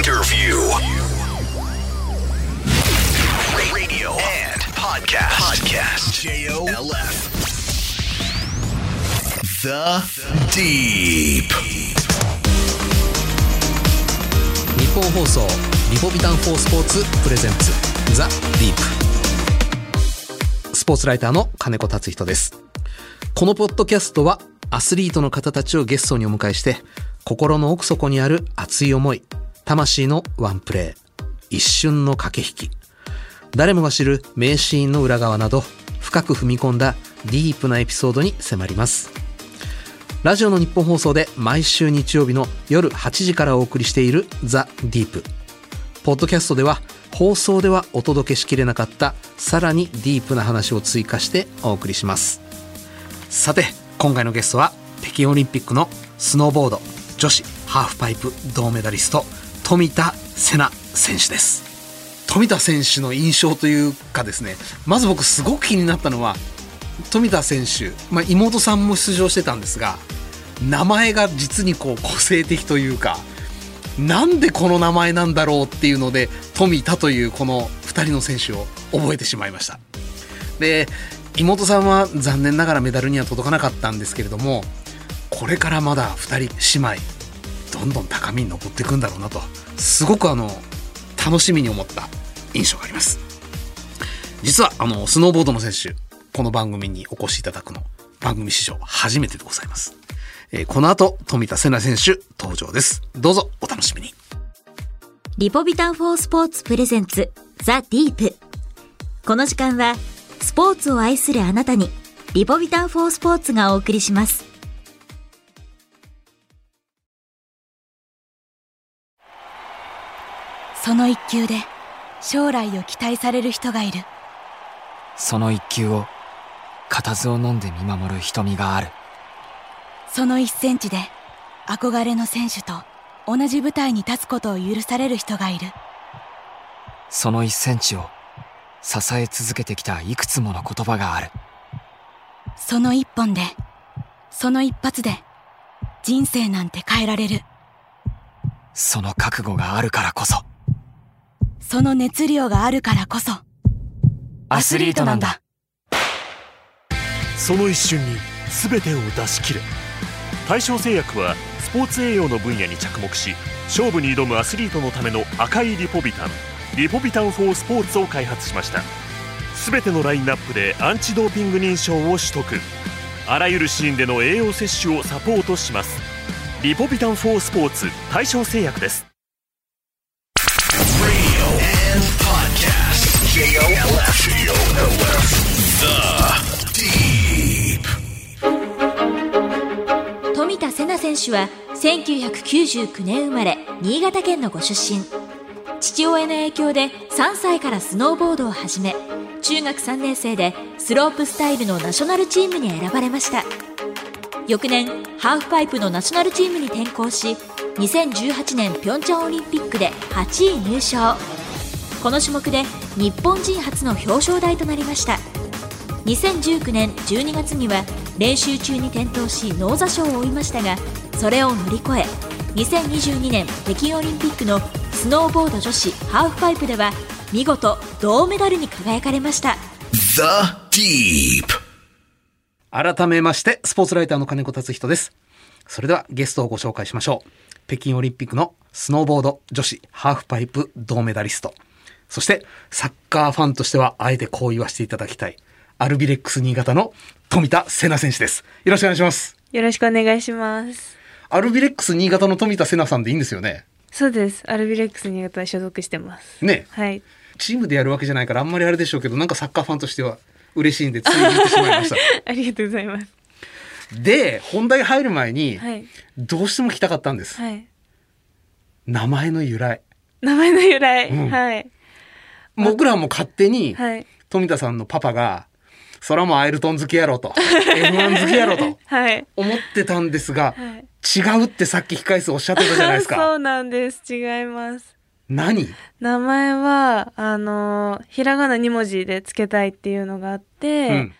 interview. Radio and podcast. Podcast. J-O-L-F. The Deep. 日本放送リポビタン4スポーツプレゼンツザ・ディープスポーツライターの金子達人ですこのポッドキャストはアスリートの方たちをゲストにお迎えして心の奥底にある熱い思い魂のワンプレー一瞬の駆け引き。誰もが知る名シーンの裏側など深く踏み込んだディープなエピソードに迫ります。ラジオの日本放送で毎週日曜日の夜8時からお送りしているザ・ディープ。ポッドキャストでは放送ではお届けしきれなかったさらにディープな話を追加してお送りします。さて今回のゲストは北京オリンピックのスノーボード女子ハーフパイプ銅メダリスト富田せな選手です。富田選手の印象というかですねまず僕すごく気になったのは富田選手、まあ、妹さんも出場してたんですが名前が実にこう個性的というかなんでこの名前なんだろうっていうので富田というこの2人の選手を覚えてしまいました。で妹さんは残念ながらメダルには届かなかったんですけれどもこれからまだ2人姉妹どんどん高みに登っていくんだろうなとすごくあの楽しみに思った印象があります。実はあのスノーボードの選手この番組にお越しいただくの番組史上初めてでございます、えーこの後富田瀬奈選手登場です。どうぞお楽しみに。リポビタン4スポーツプレゼンツザ・ディープ。この時間はスポーツを愛するあなたにリポビタン4スポーツがお送りします。その一球で将来を期待される人がいる。その一球を固唾を飲んで見守る瞳がある。その一センチで憧れの選手と同じ舞台に立つことを許される人がいる。その一センチを支え続けてきたいくつもの言葉がある。その一本でその一発で人生なんて変えられる。その覚悟があるからこそその熱量があるからこそアスリートなんだ。その一瞬に全てを出し切れ。大正製薬はスポーツ栄養の分野に着目し勝負に挑むアスリートのための赤いリポビタンリポビタン4スポーツを開発しました。全てのラインナップでアンチドーピング認証を取得。あらゆるシーンでの栄養摂取をサポートします。リポビタン4スポーツ大正製薬です。富田瀬奈選手は1999年生まれ新潟県のご出身。父親の影響で3歳からスノーボードを始め中学3年生でスロープスタイルのナショナルチームに選ばれました。翌年ハーフパイプのナショナルチームに転向し2018年ピョンチャンオリンピックで8位入賞。この種目で日本人初の表彰台となりました。2019年12月には練習中に転倒し脳挫傷を負いましたがそれを乗り越え2022年北京オリンピックのスノーボード女子ハーフパイプでは見事銅メダルに輝かれました。The Deep. 改めましてスポーツライターの金子達人です。それではゲストをご紹介しましょう。北京オリンピックのスノーボード女子ハーフパイプ銅メダリストそしてサッカーファンとしてはあえてこう言わせていただきたいアルビレックス新潟の富田瀬奈選手ですよろしくお願いしますよろしくお願いします。アルビレックス新潟の富田瀬奈さんでいいんですよね？そうです。アルビレックス新潟に所属してます。ねはい。チームでやるわけじゃないからあんまりあれでしょうけどなんかサッカーファンとしては嬉しいんでつい言ってしまいました ありがとうございます。で本題入る前にはい。どうしても聞きたかったんです、はい。名前の由来名前の由来。うんはい。僕らも勝手にはい。富田さんのパパがそらもうアイルトン好きやろと F1 好きやろとはい。思ってたんですがはい。違うってさっき控え室おっしゃってたじゃないです そかうなんです。違います。何？名前は、あの、ひらがな2文字でつけたいっていうのがあって、うん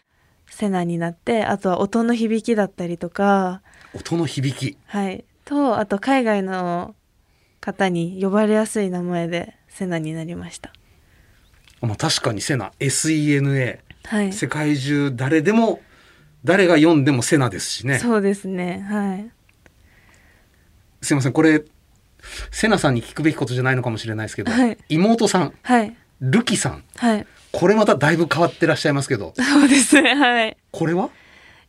セナになって、あとは音の響きだったりとか、音の響きはい。と、あと海外の方に呼ばれやすい名前でセナになりました。まあ確かにセナ SENA はい。世界中誰でも誰が読んでもセナですしねそうですね。はい。すいませんこれセナさんに聞くべきことじゃないのかもしれないですけど、はい妹さんはい。ルキさんはい。これまただいぶ変わってらっしゃいますけどそうですね。はい。これは？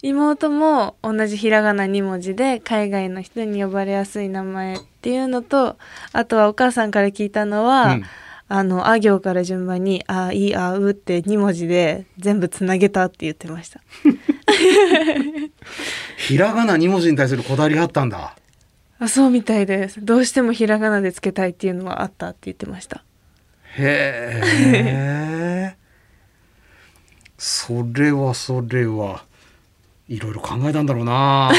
妹も同じひらがな2文字で海外の人に呼ばれやすい名前っていうのとあとはお母さんから聞いたのは、うんあのあ行から順番に「あいあう」って2文字で全部つなげたって言ってました。ひらがな2文字に対するこだわりがあったんだ。あそうみたいです。どうしてもひらがなでつけたいっていうのはあったって言ってました。へえ。それはそれはいろいろ考えたんだろうな。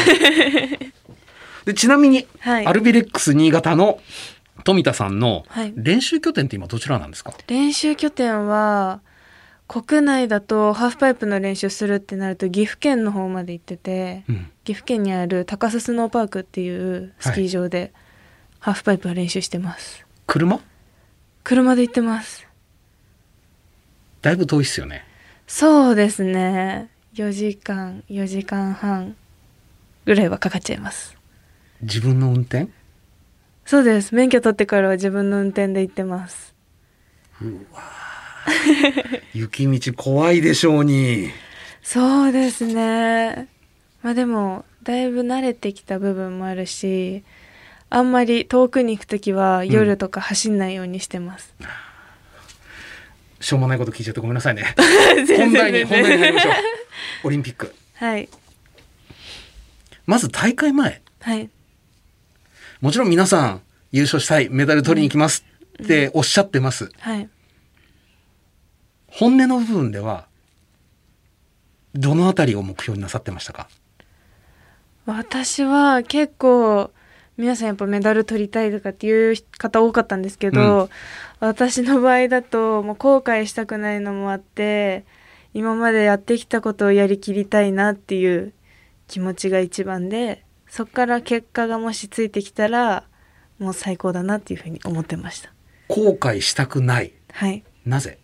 でちなみに、はい。アルビレックス新潟の富田さんのはい。練習拠点って今どちらなんですか、練習拠点は国内だとハーフパイプの練習するってなると岐阜県の方まで行ってて、うん。岐阜県にある高須スノーパークっていうスキー場でハーフパイプは練習してます、車？車で行ってます。だいぶ遠いっすよね。そうですね。4時間4時間半ぐらいはかかっちゃいます。自分の運転？そうです。免許取ってからは自分の運転で行ってます。雪道怖いでしょうに。そうですね。まあでもだいぶ慣れてきた部分もあるしあんまり遠くに行く時は夜とか走んないようにしてます、しょうもないこと聞いちゃってごめんなさいね。本題に本題に入りましょう。オリンピック。はい。まず大会前。はいもちろん皆さん優勝したいメダル取りに行きますっておっしゃってます、はい。本音の部分ではどのあたりを目標になさってましたか？私は結構皆さんやっぱメダル取りたいとかっていう方多かったんですけど、私の場合だともう後悔したくないのもあって今までやってきたことをやりきりたいなっていう気持ちが一番でそっから結果がもしついてきたらもう最高だなっていうふうに思ってました。後悔したくない。はい。なぜ？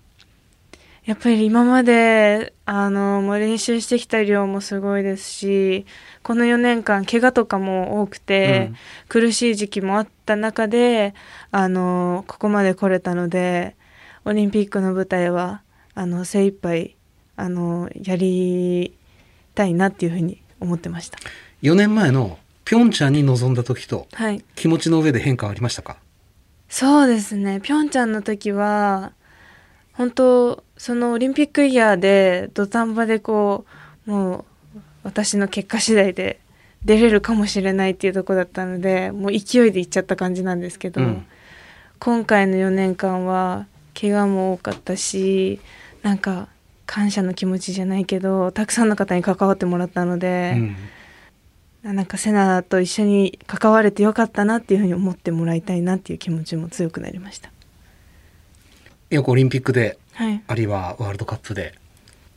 やっぱり今まであのもう練習してきた量もすごいですしこの4年間怪我とかも多くて、うん。苦しい時期もあった中であのここまで来れたのでオリンピックの舞台はあの精一杯あのやりたいなっていうふうに思ってました。4年前のピョンチャンに臨んだ時とはい。気持ちの上で変化はありましたか？そうですね。ピョンチャンの時は本当そのオリンピックイヤーで土壇場でこうもう私の結果次第で出れるかもしれないっていうところだったのでもう勢いでいっちゃった感じなんですけど、うん。今回の4年間は怪我も多かったしなんか感謝の気持ちじゃないけどたくさんの方に関わってもらったので、うんなんかセナと一緒に関われてよかったなっていうふうに思ってもらいたいなっていう気持ちも強くなりました。よくオリンピックではい。あるいはワールドカップで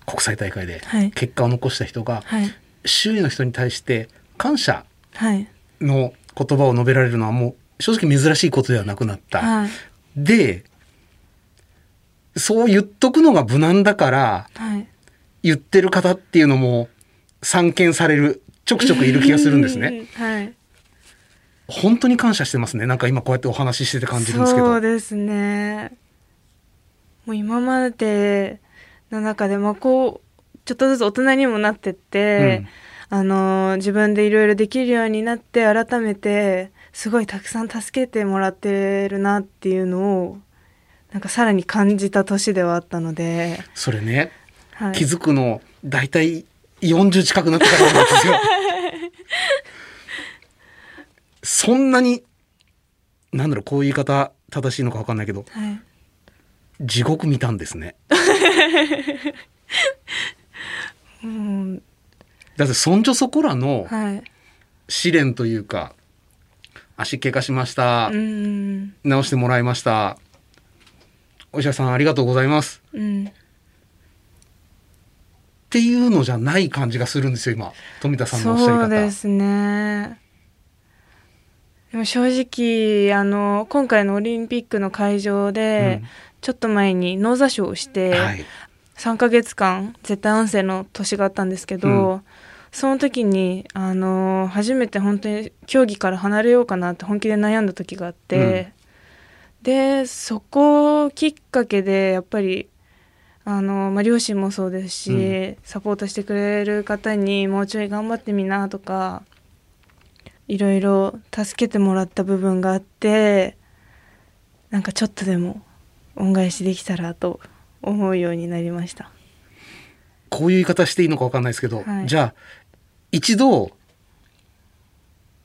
国際大会ではい。結果を残した人がはい。周囲の人に対して感謝はい。の言葉を述べられるのはもう正直珍しいことではなくなった。はい。でそう言っとくのが無難だからはい。言ってる方っていうのも散見されるちょくちょくいる気がするんですね。はい。本当に感謝してますね。なんか今こうやってお話ししてて感じるんですけど。そうですね。もう今までの中でまあこうちょっとずつ大人にもなってって、あの自分でいろいろできるようになって改めてすごいたくさん助けてもらってるなっていうのをなんかさらに感じた年ではあったので、それね。はい、気づくの大体40近くなってからなんですよ。そんなになんだろうこういう言い方正しいのか分かんないけどはい。地獄見たんですね。うん。だってそんじょそこらのはい。試練というか足怪我しました、うん。治してもらいました。お医者さんありがとうございます。うん。っていうのじゃない感じがするんですよ今。富田さんのおっしゃり方。そうですねでも正直あの今回のオリンピックの会場で、ちょっと前に脳挫傷をして、はい。3ヶ月間絶対安静の年があったんですけど、うその時にあの初めて本当に競技から離れようかなって本気で悩んだ時があって、でそこきっかけでやっぱりあの、まあ、両親もそうですし、うん。サポートしてくれる方にもうちょい頑張ってみなとかいろいろ助けてもらった部分があってなんかちょっとでも恩返しできたらと思うようになりました。こういう言い方していいのかわかんないですけど、はいじゃあ、一度、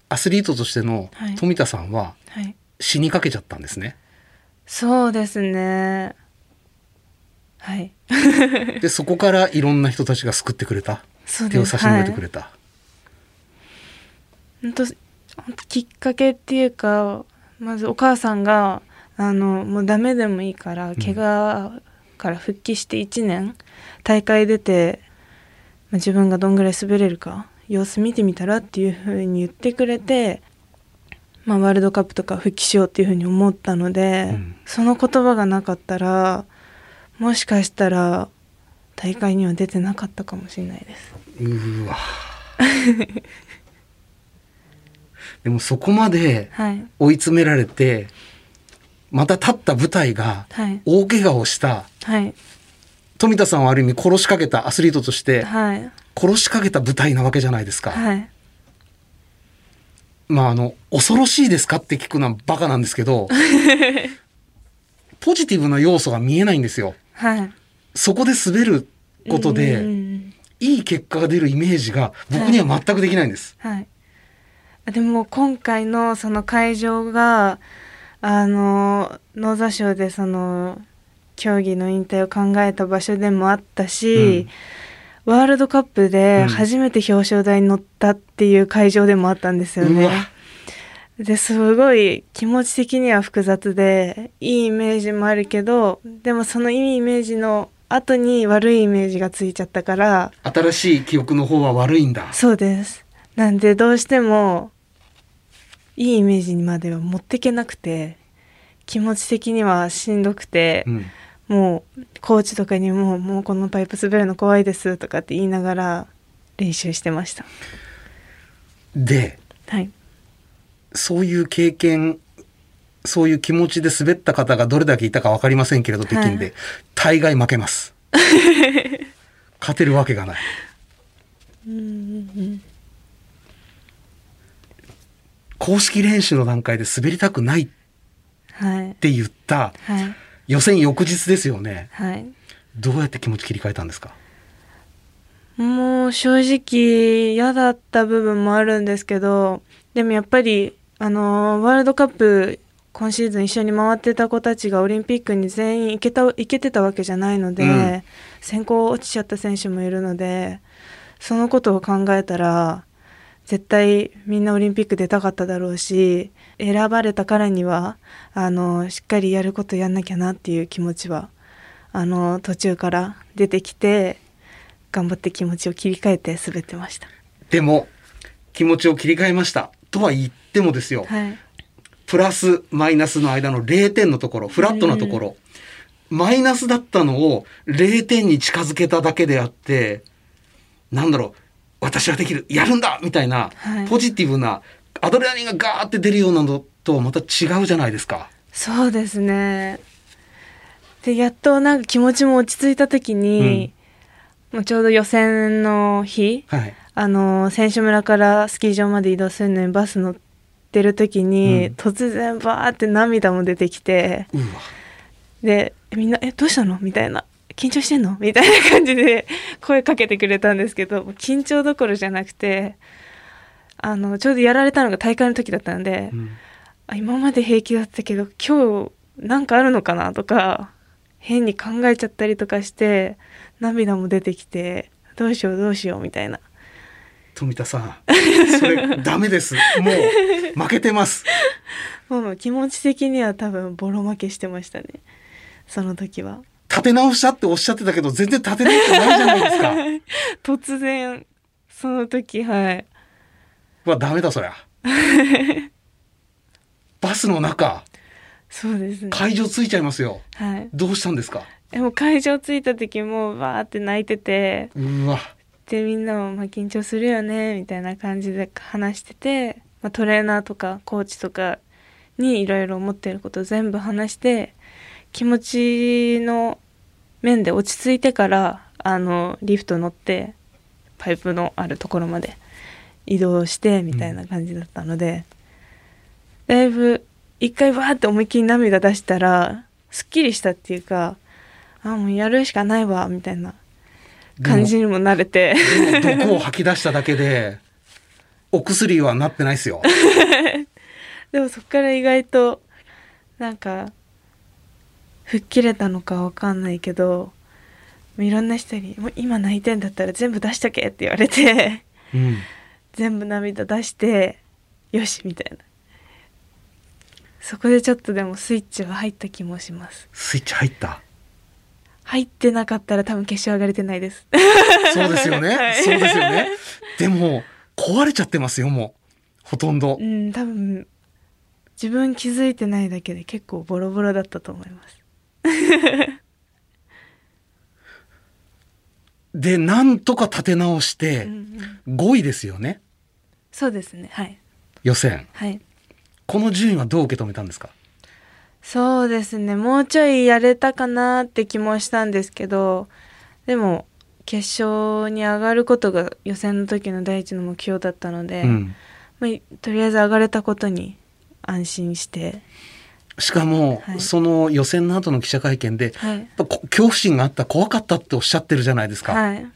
アスリートとしてのはい富田さんははい死にかけちゃったんですね。そうですね。はい。で、そこからいろんな人たちが救ってくれた。手を差し伸べてくれはいた。本当、本当きっかけっていうか、まずお母さんが、あの、もうダメでもいいから、怪我から復帰して1年、大会出て、まあ自分がどんぐらい滑れるか、様子見てみたらっていうふうに言ってくれて、まあ、ワールドカップとか復帰しようっていうふうに思ったので、うんその言葉がなかったら、もしかしたら大会には出てなかったかもしれないです。うーわ。でもそこまではい。追い詰められて、また立った舞台がはい。大怪我をした、はい。富田さんはある意味殺しかけたアスリートとして、はい。殺しかけた舞台なわけじゃないですか。はい。まああの、恐ろしいですかって聞くのはバカなんですけど、ポジティブな要素が見えないんですよ。はい。そこで滑ることで、んいい結果が出るイメージが僕には全くできないんです。はい。でも今回のその会場が、あの、脳挫傷でその、競技の引退を考えた場所でもあったし、ワールドカップで初めて表彰台に乗ったっていう会場でもあったんですよね。ですごい気持ち的には複雑でいいイメージもあるけどでもそのいいイメージの後に悪いイメージがついちゃったから新しい記憶の方は悪いんだ。そうですなんでどうしてもいいイメージにまでは持ってけなくて気持ち的にはしんどくて、うん。もうコーチとかにも「もうこのパイプ滑るの怖いです」とかって言いながら練習してましたで、はいそういう経験、そういう気持ちで滑った方がどれだけいたかわかりませんけれど、北京で、はい大概負けます。勝てるわけがない。公式練習の段階で滑りたくないっはい。て言ったはい。予選翌日ですよね。はい。どうやって気持ち切り替えたんですか？もう正直嫌だった部分もあるんですけど、でもやっぱり、あの、ワールドカップ今シーズン一緒に回ってた子たちがオリンピックに全員行けた、行けてたわけじゃないので、うん。選考落ちちゃった選手もいるので、そのことを考えたら、絶対みんなオリンピック出たかっただろうし、選ばれたからには、あの、しっかりやることやんなきゃなっていう気持ちは、あの、途中から出てきて、頑張って気持ちを切り替えて滑ってました。でも、気持ちを切り替えました。とは言ってもですよ。はい。プラス、マイナスの間の0点のところ、フラットなところ、マイナスだったのを0点に近づけただけであって、なんだろう、私はできる、やるんだみたいな、はいポジティブな、アドレナリンがガーって出るようなのとはまた違うじゃないですか。そうですね。で、やっとなんか気持ちも落ち着いた時に、もうちょうど予選の日、はい。あの、選手村からスキー場まで移動するのにバス乗ってる時に、うん突然バーって涙も出てきて。で、みんな、え、どうしたの？みたいな。緊張してんの？みたいな感じで声かけてくれたんですけど、緊張どころじゃなくて、あの、ちょうどやられたのが大会の時だったので、うんあ今まで平気だったけど、今日なんかあるのかなとか、変に考えちゃったりとかして、涙も出てきて、どうしようどうしようみたいな。富田さん、それダメです。もう負けてます。もう気持ち的には多分ボロ負けしてましたね。その時は。立て直したっておっしゃってたけど、全然立て直ってないじゃないですか。突然、その時、はい。はダメだそりゃ。バスの中、そうですね。会場着いちゃいますよ。はい。どうしたんですか？でも会場着いた時もうわーって泣いてて、うわ。でみんなもまあ緊張するよねみたいな感じで話してて、まあ、トレーナーとかコーチとかにいろいろ思ってることを全部話して気持ちの面で落ち着いてからあのリフト乗ってパイプのあるところまで移動してみたいな感じだったので、だいぶ一回わーって思いっきり涙出したらすっきりしたっていうかあもうやるしかないわみたいな感じにも慣れて。毒を吐き出しただけで、お薬はなってないですよ。でもそっから意外となんか吹っ切れたのかわかんないけどいろんな人に「もう今泣いてんだったら全部出しとけ」って言われてうん。全部涙出してよしみたいなそこでちょっとでもスイッチは入った気もしますスイッチ入った？入ってなかったら多分決勝上がれてないですそうですよね。はいそうですよね。でも、壊れちゃってますよ、もう。ほとんどう。ん多分自分気づいてないだけで結構ボロボロだったと思います で、なんとか立て直してうん、うん5位ですよね。そうですねはい予選。はいこの順位はどう受け止めたんですか？そうですねもうちょいやれたかなって気もしたんですけどでも決勝に上がることが予選の時の第一の目標だったので、うん。まあ、とりあえず上がれたことに安心して、しかも、はいその予選の後の記者会見で、はい恐怖心があった、怖かったっておっしゃってるじゃないですか。はい、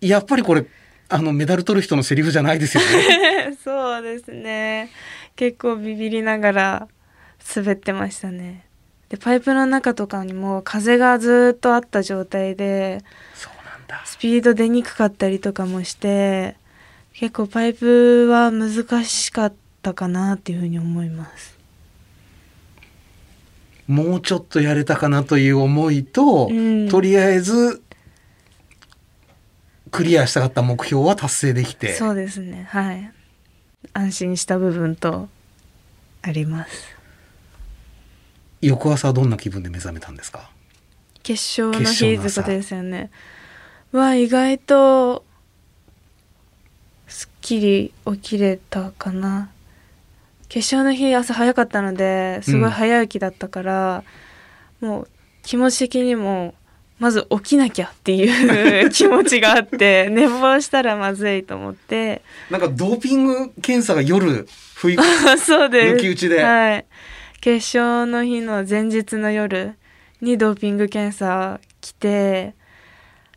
やっぱりこれ、あの、メダル取る人のセリフじゃないですよね。そうですね結構ビビりながら滑ってましたねでパイプの中とかにも風がずっとあった状態でそうなんだ。スピード出にくかったりとかもして結構パイプは難しかったかなっていうふうに思いますもうちょっとやれたかなという思いと、うん。とりあえず、クリアしたかった目標は達成できて。そうですね。はい。安心した部分とあります。翌朝はどんな気分で目覚めたんですか？決勝の日とですよね。は意外とすっきり起きれたかな決勝の日朝早かったのですごい早起きだったから、もう気持ち的にもまず起きなきゃっていう 気持ちがあって寝坊したらまずいと思って。なんかドーピング検査が夜、不 意そうです。抜き打ちで。はい。決勝の日の前日の夜にドーピング検査来て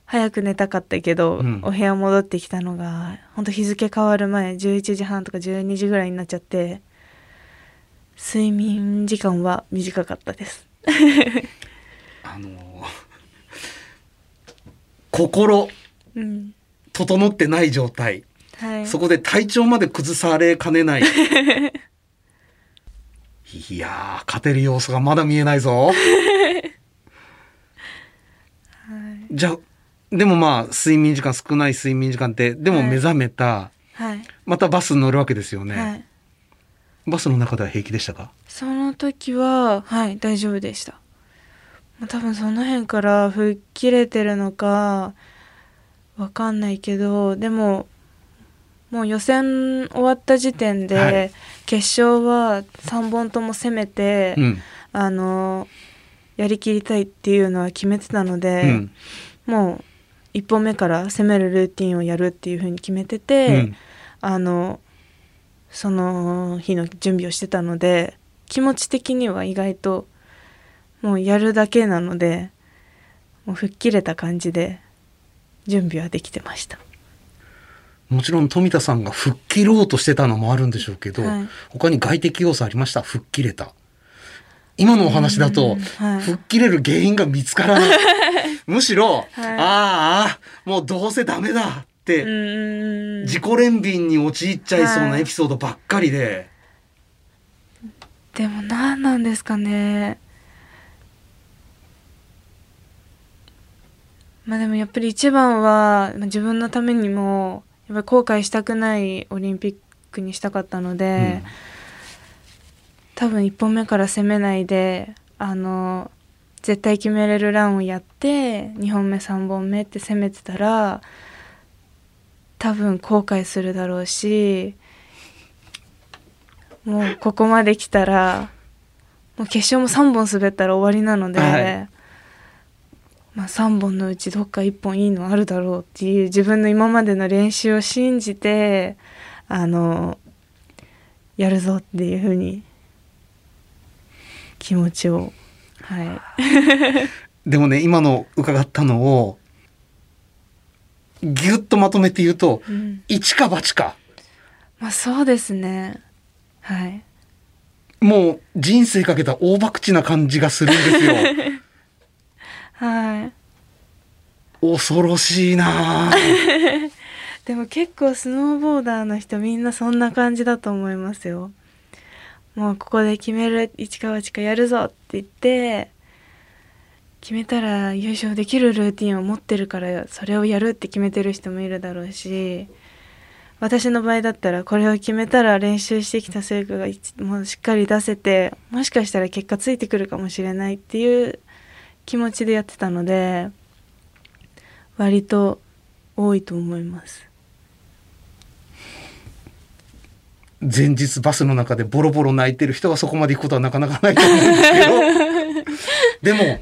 早く寝たかったけど、うん。お部屋戻ってきたのが本当日付変わる前11時半とか12時ぐらいになっちゃって睡眠時間は短かったですあのー心うん整ってない状態。はいそこで体調まで崩されかねない。いやー、勝てる要素がまだ見えないぞ。じゃあ、でもまあ、睡眠時間少ない睡眠時間って、でもはい目覚めた、はい、またバスに乗るわけですよね。はい、バスの中では平気でしたか？その時ははい大丈夫でしたまあ多分その辺から吹っ切れてるのかわかんないけどでももう予選終わった時点で、はい決勝は3本とも攻めて、うん。あのやりきりたいっていうのは決めてたので、うん。もう1本目から攻めるルーティンをやるっていうふうに決めてて、うんあのその日の準備をしてたので気持ち的には意外ともうやるだけなのでもう吹っ切れた感じで準備はできてました。もちろん富田さんが吹っ切ろうとしてたのもあるんでしょうけど、はい。他に外的要素ありました？吹っ切れた。今のお話だと、吹っ切れる原因が見つからない。むしろ、はい。ああ、もうどうせダメだ自己憐憫に陥っちゃいそうなはい。エピソードばっかりで、でも何なんですかね。まあでもやっぱり一番はまあ自分のためにもやっぱり後悔したくないオリンピックにしたかったので、多分1本目から攻めないであの絶対決めれるランをやって2本目3本目って攻めてたら多分後悔するだろうしもうここまで来たらもう決勝も3本滑ったら終わりなので、はい。まあ、3本のうちどっか1本いいのあるだろうっていう自分の今までの練習を信じてあのやるぞっていうふうに気持ちをはい。でもね、今の伺ったのを、ぎゅっとまとめて言うと、うん。一か八か。まあそうですね。はい。もう人生かけた大博打な感じがするんですよ。はい。恐ろしいなあ でも結構スノーボーダーの人みんなそんな感じだと思いますよ。もうここで決める一か八かやるぞって言って決めたら優勝できるルーティンを持ってるからそれをやるって決めてる人もいるだろうし私の場合だったらこれを決めたら練習してきた成果が一もうしっかり出せてもしかしたら結果ついてくるかもしれないっていう気持ちでやってたので割と多いと思います。前日バスの中でボロボロ泣いてる人がそこまで行くことはなかなかないと思うんですけど、でも、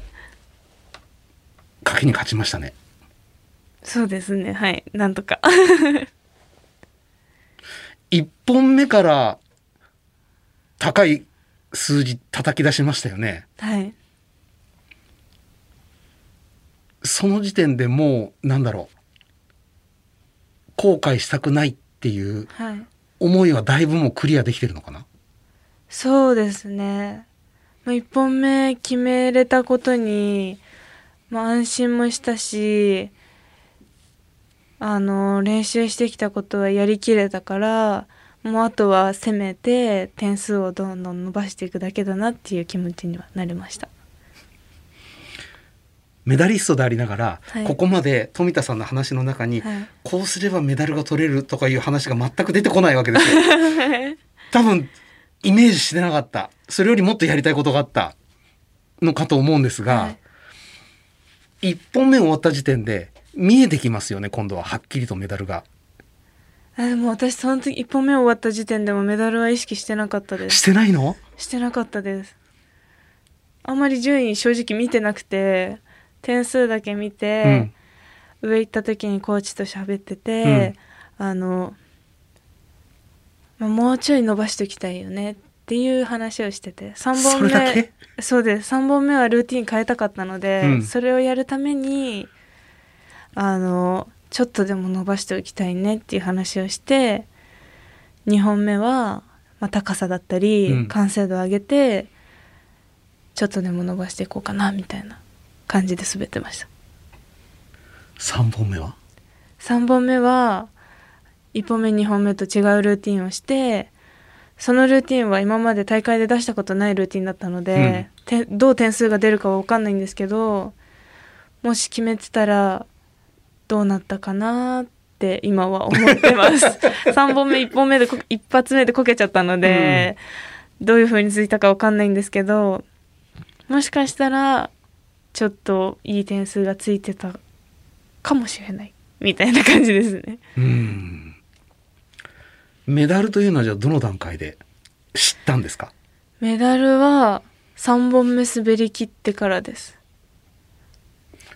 賭けに勝ちましたね。そうですね。はい。なんとか。一本目から高い数字叩き出しましたよね。はい。その時点でもう、なんだろう。後悔したくないっていうはい。思いはだいぶもうクリアできてるのかな？そうですね。まあ、1本目決めれたことに、まあ、安心もしたしあの練習してきたことはやりきれたからもうあとは攻めて点数をどんどん伸ばしていくだけだなっていう気持ちにはなりました。メダリストでありながら、はいここまで富田さんの話の中に、はいこうすればメダルが取れるとかいう話が全く出てこないわけですよ。多分イメージしてなかったそれよりもっとやりたいことがあったのかと思うんですが、はい一本目終わった時点で見えてきますよね今度は。はっきりとメダルが。あでも私その時1本目終わった時点でもメダルは意識してなかったです。してないの？してなかったです。あんまり順位正直見てなくて点数だけ見て、上行った時にコーチと喋ってて、あの、まあ、もうちょい伸ばしておきたいよね。っていう話をしてて3本目そうです。3本目はルーティン変えたかったので、うん。それをやるためにあのちょっとでも伸ばしておきたいねっていう話をして2本目は、まあ、高さだったり、うん。完成度を上げてちょっとでも伸ばしていこうかなみたいな感じで滑ってました。3本目は？3本目は1本目2本目と違うルーティンをしてそのルーティンは今まで大会で出したことないルーティンだったので、てどう点数が出るかは分かんないんですけどもし決めてたらどうなったかなって今は思ってます。3本目1本目でこ一発目でこけちゃったので、どういう風についたか分かんないんですけどもしかしたらちょっといい点数がついてたかもしれない。みたいな感じですね。うんメダルというのはじゃあどの段階で知ったんですか？メダルは3本目滑り切ってからです。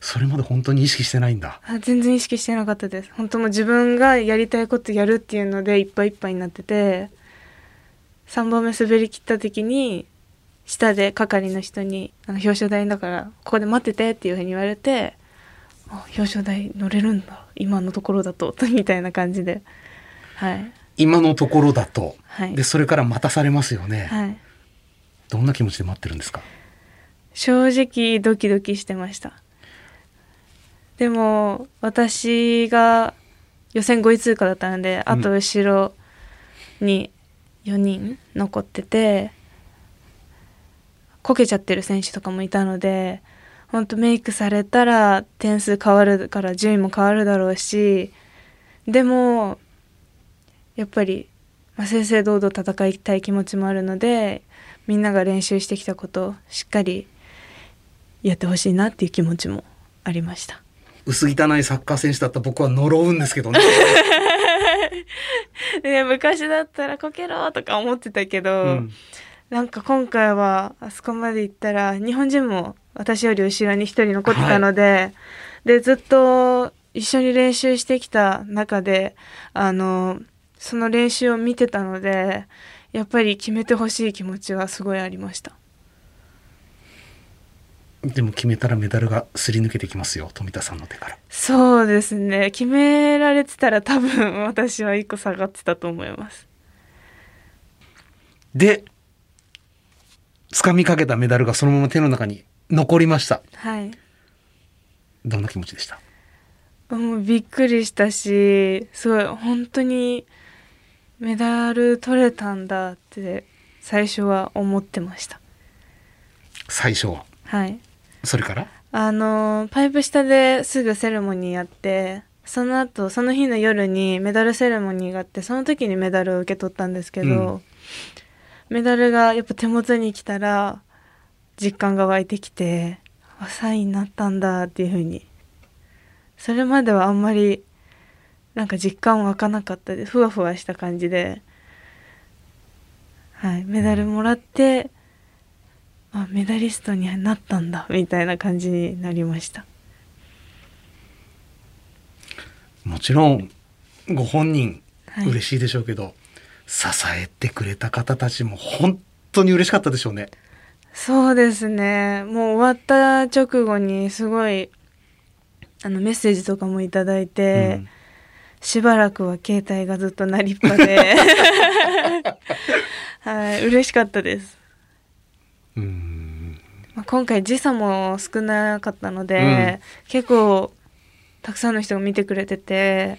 それまで本当に意識してないんだ。あ全然意識してなかったです。本当もう自分がやりたいことやるっていうのでいっぱいいっぱいになってて、3本目滑り切った時に、下で係の人に、あの表彰台だから、ここで待っててっていうふうに言われて、あ表彰台乗れるんだ。今のところだと、みたいな感じで。はい。今のところだと。はいで、それから待たされますよね。はい。どんな気持ちで待ってるんですか？正直ドキドキしてましたでも私が予選5位通過だったので、あと後ろに4人残っててこけちゃってる選手とかもいたので本当メイクされたら点数変わるから順位も変わるだろうしでもやっぱり、まあ、正々堂々戦いたい気持ちもあるのでみんなが練習してきたことをしっかりやってほしいなっていう気持ちもありました。薄汚いサッカー選手だった僕は呪うんですけどね。で 昔だったらこけろとか思ってたけど、うんなんか今回はあそこまで行ったら日本人も私より後ろに一人残ってたので、でずっと一緒に練習してきた中であのその練習を見てたのでやっぱり決めてほしい気持ちはすごいありました。でも決めたらメダルがすり抜けてきますよ、富田さんの手から。そうですね決められてたら多分 私は一個下がってたと思います。で、掴みかけたメダルがそのまま手の中に残りました。はいどんな気持ちでした？もうびっくりしたしすごい本当にメダル取れたんだって最初は思ってました。最初は？はい。それから？あのパイプ下ですぐセレモニーやってその後その日の夜にメダルセレモニーがあってその時にメダルを受け取ったんですけど、うん。メダルがやっぱ手元に来たら実感が湧いてきてあ3位になったんだっていう風に。それまではあんまりなんか実感湧かなかったです。ふわふわした感じで。はい。メダルもらってあメダリストになったんだみたいな感じになりました。もちろん、ご本人、はい。嬉しいでしょうけど、支えてくれた方たちも本当に嬉しかったでしょうね。そうですね。もう終わった直後にすごいあのメッセージとかもいただいて、うんしばらくは携帯がずっと鳴りっぱで。はい嬉しかったです、うん。まあ、今回時差も少なかったので、結構たくさんの人が見てくれてて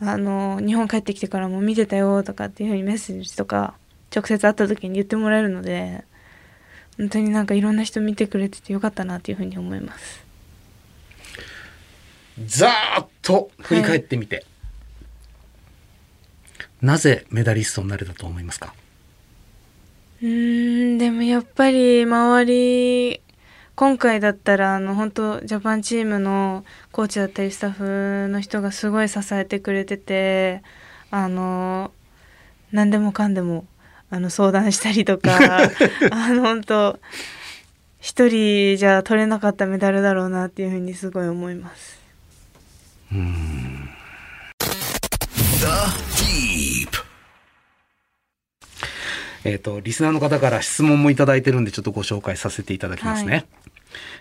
あの日本帰ってきてからも見てたよとかっていうふうにメッセージとか直接会った時に言ってもらえるので本当になんかいろんな人見てくれててよかったなっていうふうに思います。ざーっと振り返ってみて、なぜメダリストになれたと思いますか？うーんでもやっぱり周り今回だったらあの本当ジャパンチームのコーチだったりスタッフの人がすごい支えてくれててあの何でもかんでもあの相談したりとか あの本当一人じゃ取れなかったメダルだろうなっていうふうにすごい思います。The Deep. えっ、と、リスナーの方から質問もいただいてるんで、ちょっとご紹介させていただきますね。はい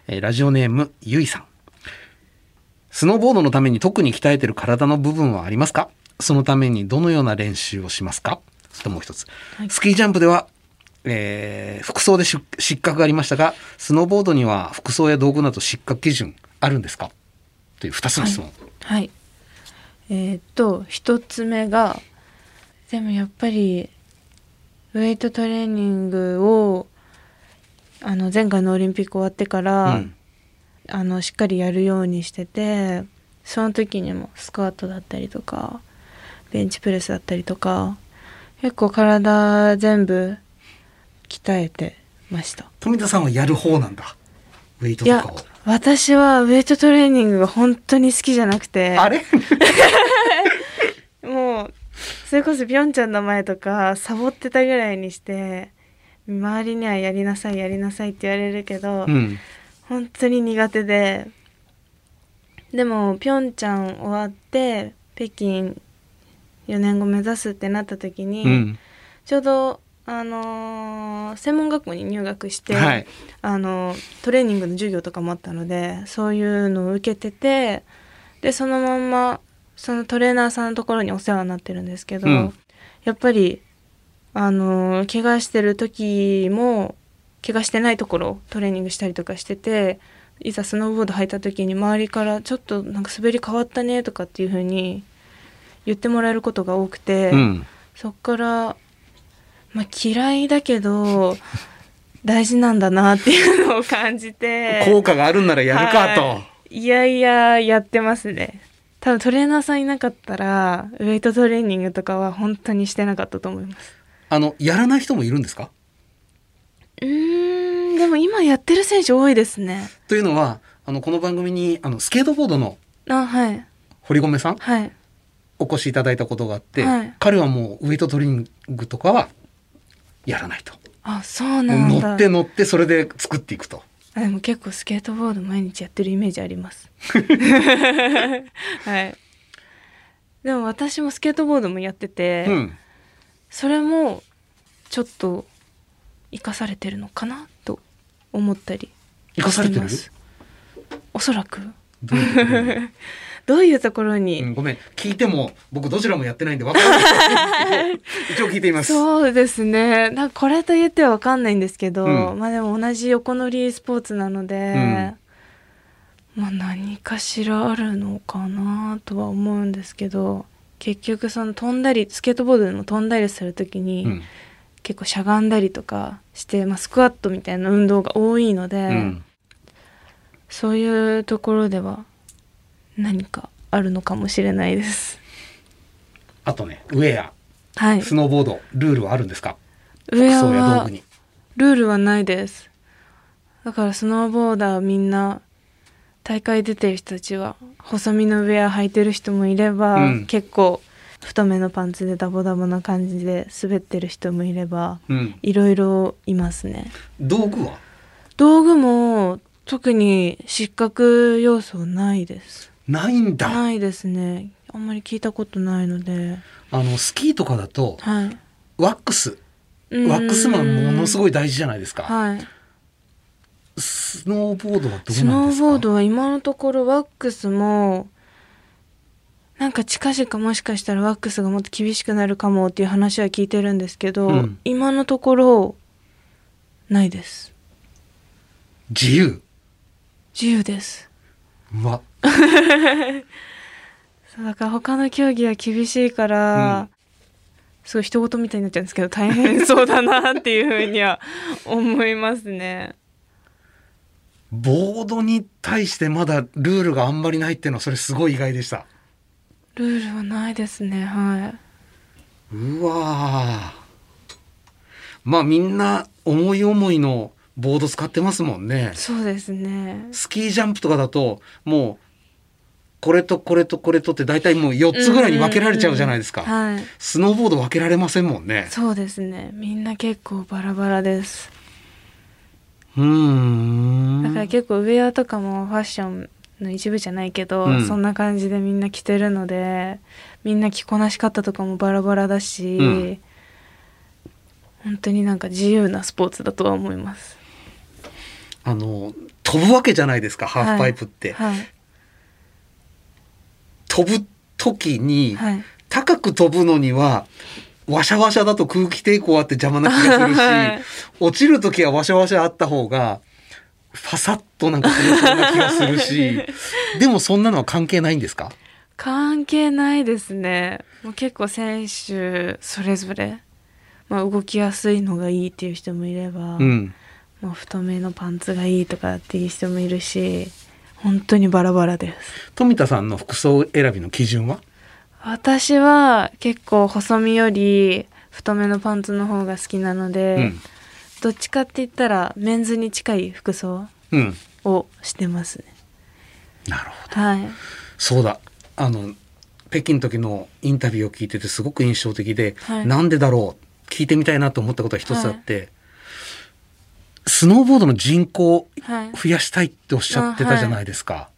えーラジオネーム、ゆいさん。スノーボードのために特に鍛えてる体の部分はありますか？そのためにどのような練習をしますか？そしてもう一つ。はいスキージャンプでは、えー服装でし失格がありましたが、スノーボードには服装や道具など失格基準あるんですか？という二つの質問。はい。えーっと、一つ目が、でもやっぱり、ウェイトトレーニングを、あの、前回のオリンピック終わってから、うんあの、しっかりやるようにしてて、その時にもスクワットだったりとか、ベンチプレスだったりとか、結構体全部鍛えてました。富田さんはやる方なんだ？ウェイトとかを。、私はウェイトトレーニングが本当に好きじゃなくて。あれ？それこそピョンチャンの前とかサボってたぐらいにして周りにはやりなさいやりなさいって言われるけど、うん。本当に苦手ででもピョンチャン終わって北京4年後目指すってなった時に、うん。ちょうどあのー専門学校に入学して、はい。あのトレーニングの授業とかもあったのでそういうのを受けててでそのまんまそのトレーナーさんのところにお世話になってるんですけど、うんやっぱりあの怪我してる時も怪我してないところをトレーニングしたりとかしてていざスノーボード履いた時に周りから「ちょっとなんか滑り変わったね」とかっていう風に言ってもらえることが多くて。うん。そっから、まあ、嫌いだけど大事なんだなっていうのを感じて 効果があるんならやるかと。はいいやいややってますね多分トレーナーさんいなかったらウェイトトレーニングとかは本当にしてなかったと思いますあの、やらない人もいるんですか？うーん、でも今やってる選手多いですね。というのは、あの、この番組に、あの、スケートボードのあ、はい。堀米さんはい。お越しいただいたことがあって、はい彼はもうウエイトトレーニングとかはやらないと。あ、そうなんだ。乗って乗ってそれで作っていくと。あでも結構スケートボード毎日やってるイメージあります。はい。でも私もスケートボードもやってて、うん。それもちょっと生かされてるのかなと思ったり生かされてますおそらく どういうところに？どうん、ごめん。聞いても、僕どちらもやってないんで分からない。一応聞いてみます。そうですねなんかこれと言っては分かんないんですけど、うんまあでも同じ横乗りスポーツなので、まあ何かしらあるのかなとは思うんですけど結局その飛んだりスケートボードでも飛んだりする時に、うん。結構しゃがんだりとかして、まあ、スクワットみたいな運動が多いので、うん。そういうところでは何かあるのかもしれないです。あとね、ウェア、はい。スノーボード、ルールはあるんですか？ウェアは。ルールはないです。だからスノーボーダーみんな大会出てる人たちは細身のウェア履いてる人もいれば、うん結構太めのパンツでダボダボな感じで滑ってる人もいればうん。いろいろいますね。道具は？道具も特に失格要素はないです。ないんだ。ないですね。あんまり聞いたことないので。あの、スキーとかだと、はい。ワックス。ワックスマンものすごい大事じゃないですか。はい。スノーボードはどうなんですスかノーボードは今のところワックスもなんか近々もしかしたらワックスがもっと厳しくなるかもっていう話は聞いてるんですけど、うん今のところないです自由。自由ですうわ。そうだから他の競技は厳しいから、うん。すごい人事みたいになっちゃうんですけど大変そうだなっていうふうには思いますね。ボードに対してまだルールがあんまりないっていうのはそれすごい意外でした。ルールはないですねはい。うわー。まあみんな思い思いのボード使ってますもんね。そうですね。スキージャンプとかだともうこれとこれとこれとって大体もう4つぐらいに分けられちゃうじゃないですか。はいスノーボード分けられませんもんね。そうですねみんな結構バラバラですうーん。だから結構ウェアとかもファッションの一部じゃないけど、うんそんな感じでみんな着てるのでみんな着こなし方とかもバラバラだし、うん本当になんか自由なスポーツだとは思います。あの飛ぶわけじゃないですかハーフパイプって。はい飛ぶ時に、はい。高く飛ぶのにはワシャワシャだと空気抵抗あって邪魔な気がするし、はい。落ちる時はワシャワシャあった方がファサッとなんかするそうな気がするし でもそんなのは関係ないんですか？関係ないですね。もう結構選手それぞれ、まあ、動きやすいのがいいっていう人もいれば、うん。もう太めのパンツがいいとかっていう人もいるし本当にバラバラです。富田さんの服装選びの基準は？私は結構細身より太めのパンツの方が好きなので、うん。どっちかって言ったらメンズに近い服装うん。をしてますね。なるほど。はい。そうだ。あの北京の時のインタビューを聞いててすごく印象的で、はい。なんでだろう？聞いてみたいなと思ったことが一つあって、スノーボードの人口増やしたいっておっしゃってたじゃないですか。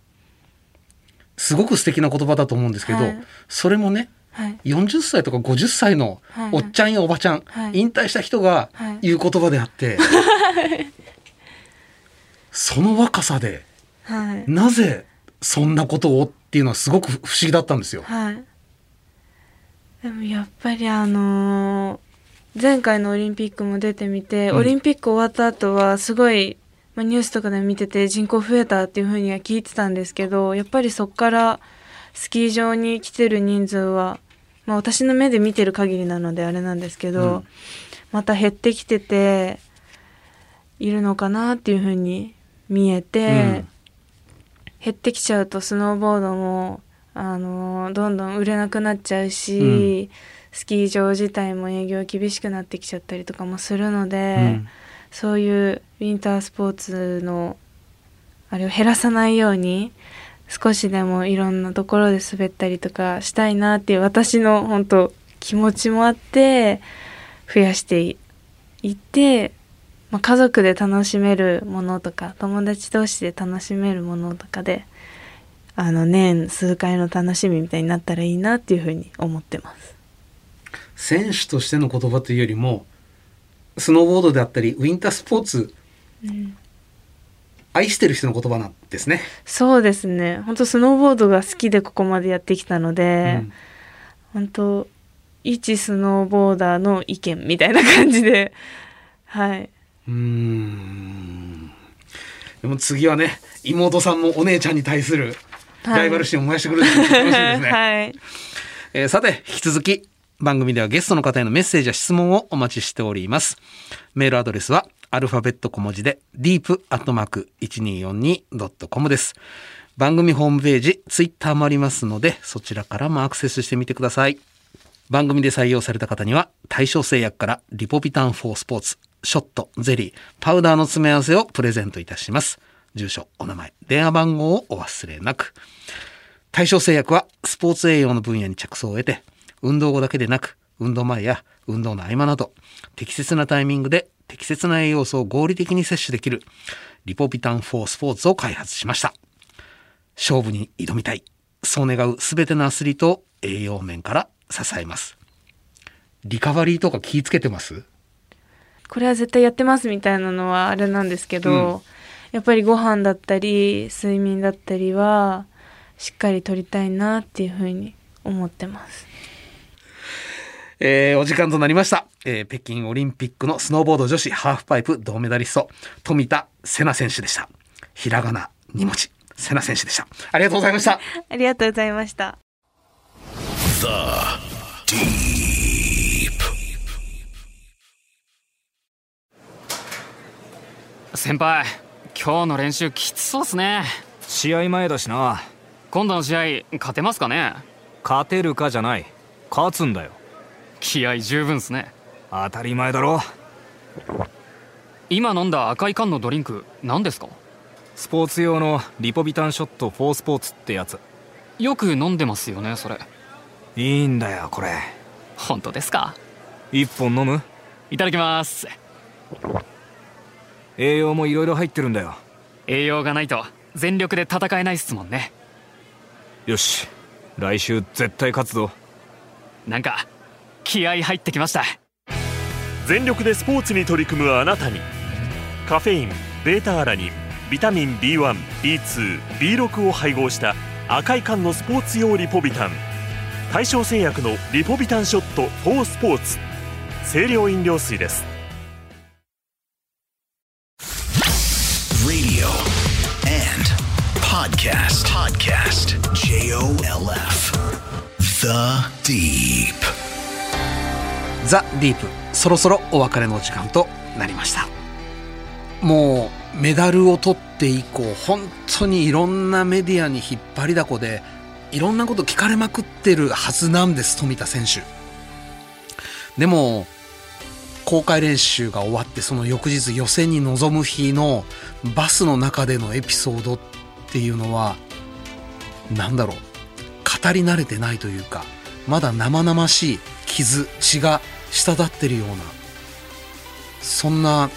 すごく素敵な言葉だと思うんですけど、はい。それもねはい。40歳とか50歳のはい。おっちゃんやおばちゃん、はい。引退した人がはい。言う言葉であって、その若さではい。なぜそんなことをっていうのはすごく不思議だったんですよ。はい。でもやっぱりあのー前回のオリンピックも出てみて、うん。オリンピック終わった後はすごい、まあ、ニュースとかで見てて人口増えたっていうふうには聞いてたんですけどやっぱりそっからスキー場に来てる人数は、まあ、私の目で見てる限りなのであれなんですけど、うん。また減ってきてているのかなっていうふうに見えて、うん。減ってきちゃうとスノーボードもあのどんどん売れなくなっちゃうし、スキー場自体も営業厳しくなってきちゃったりとかもするので、そういうウィンタースポーツのあれを減らさないように少しでもいろんなところで滑ったりとかしたいなっていう私の本当気持ちもあって増やしていって、まあ、家族で楽しめるものとか友達同士で楽しめるものとかであの年数回の楽しみみたいになったらいいなっていうふうに思ってます。選手としての言葉というよりもスノーボードであったりウィンタースポーツ、愛してる人の言葉なんですね。そうですね本当スノーボードが好きでここまでやってきたので、うん本当一スノーボーダーの意見みたいな感じではい。うーんでも次はね妹さんもお姉ちゃんに対するライバル心を燃やしてくるって楽しみですね。はい。えーさて、引き続き、番組ではゲストの方へのメッセージや質問をお待ちしております。メールアドレスは、アルファベット小文字で、deep.1242.com です。番組ホームページ、ツイッターもありますので、そちらからもアクセスしてみてください。番組で採用された方には、対象製薬からリポビタン4スポーツ、ショット、ゼリー、パウダーの詰め合わせをプレゼントいたします。住所、お名前、電話番号をお忘れなく。対象製薬はスポーツ栄養の分野に着想を得て、運動後だけでなく、運動前や運動の合間など、適切なタイミングで適切な栄養素を合理的に摂取できる、リポビタン4スポーツを開発しました。勝負に挑みたい。そう願うすべてのアスリートを栄養面から支えます。リカバリーとか気ぃつけてます？これは絶対やってますみたいなのはあれなんですけど、うんやっぱりご飯だったり睡眠だったりはしっかりとりたいなっていうふうに思ってます。えーお時間となりました、えー北京オリンピックのスノーボード女子ハーフパイプ銅メダリスト富田瀬奈選手でした。ひらがな2文字。瀬奈選手でした。ありがとうございました。ありがとうございました。The Deep. 先輩今日の練習きつそうっすね。試合前だしな。今度の試合勝てますかね？勝てるかじゃない。勝つんだよ気合十分っすね。当たり前だろ。今飲んだ赤い缶のドリンク何ですか？スポーツ用のリポビタンショット4スポーツってやつ。よく飲んでますよねそれ。いいんだよこれ。本当ですか？一本飲む？いただきます。栄養もいろいろ入ってるんだよ。栄養がないと全力で戦えないっすもんね。よし来週絶対勝つぞ。なんか気合入ってきました全力でスポーツに取り組むあなたにカフェインベータアラニンビタミン B1B2B6 を配合した赤い缶のスポーツ用リポビタン大正製薬のリポビタンショット4スポーツ清涼飲料水です Radio and podcast. Podcast. J O L F. The Deep. ザ・ディープそろそろお別れの時間となりました。もうメダルを取って以降本当にいろんなメディアに引っ張りだこでいろんなこと聞かれまくってるはずなんです富田選手。でも公開練習が終わってその翌日予選に臨む日のバスの中でのエピソードっていうのはなんだろう語り慣れてないというかまだ生々しい傷血が滴ってるようなそんな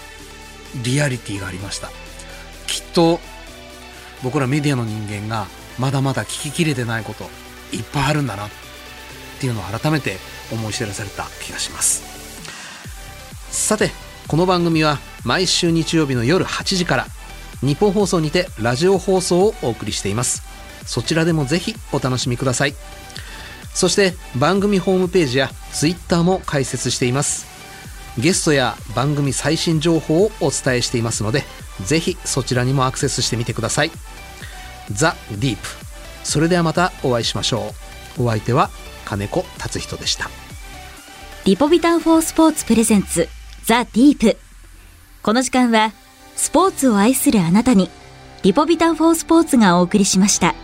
リアリティがありました。きっと僕らメディアの人間がまだまだ聞ききれてないこといっぱいあるんだなっていうのを改めて思い知らされた気がします。さてこの番組は毎週日曜日の夜8時から日本放送にてラジオ放送をお送りしています。そちらでもぜひお楽しみください。そして番組ホームページやツイッターも開設しています。ゲストや番組最新情報をお伝えしていますのでぜひそちらにもアクセスしてみてください。ザ・ディープ。それではまたお会いしましょう。お相手は金子達人でした。リポビタン4スポーツプレゼンツザ・ディープ。この時間はスポーツを愛するあなたにリポビタン4スポーツがお送りしました。